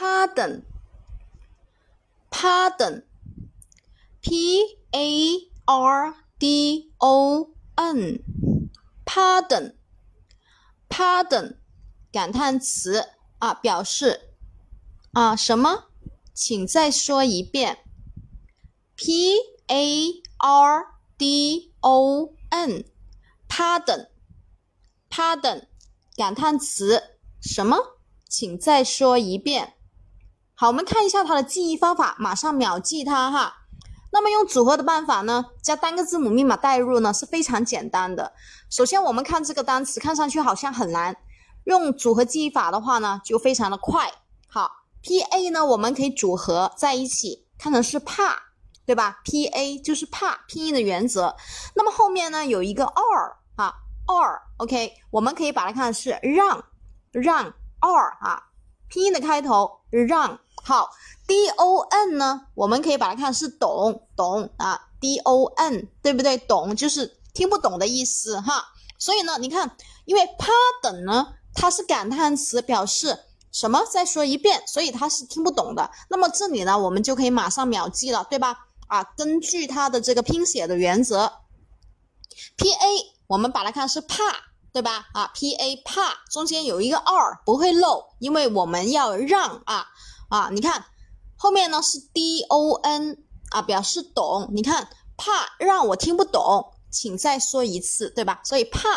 pardon，pardon，p a r d o n，pardon，pardon，感叹词啊，表示啊什么？请再说一遍。p a r d o n，pardon，pardon，感叹词什么？请再说一遍。好，我们看一下它的记忆方法，马上秒记它哈。那么用组合的办法呢，加单个字母密码代入呢是非常简单的。首先我们看这个单词，看上去好像很难，用组合记忆法的话呢就非常的快。好，P A 呢我们可以组合在一起，看成是怕，对吧？P A 就是怕，拼音的原则。那么后面呢有一个 or 啊，or，OK，我们可以把它看是让，让。or 啊，拼音的开头让好，d o n 呢，我们可以把它看是懂懂啊，d o n 对不对？懂就是听不懂的意思哈。所以呢，你看，因为 pardon 呢，它是感叹词，表示什么？再说一遍，所以它是听不懂的。那么这里呢，我们就可以马上秒记了，对吧？啊，根据它的这个拼写的原则，p a 我们把它看是怕。对吧？啊，p a 怕中间有一个 r 不会漏，因为我们要让啊啊，你看后面呢是 d o n 啊，表示懂。你看怕让我听不懂，请再说一次，对吧？所以怕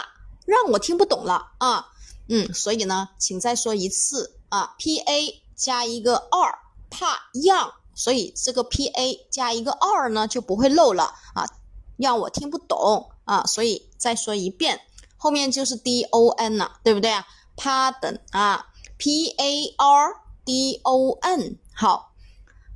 让我听不懂了啊，嗯，所以呢，请再说一次啊，p a 加一个 r 怕让，所以这个 p a 加一个 r 呢就不会漏了啊，让我听不懂啊，所以再说一遍。后面就是 d o n 了，对不对啊？Pardon 啊，p a r d o n，好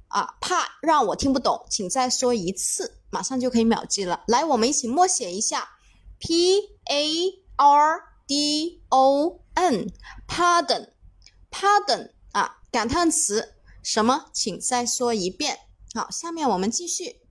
啊，怕让我听不懂，请再说一次，马上就可以秒记了。来，我们一起默写一下，p a r d o n，Pardon，Pardon 啊，感叹词什么？请再说一遍。好，下面我们继续。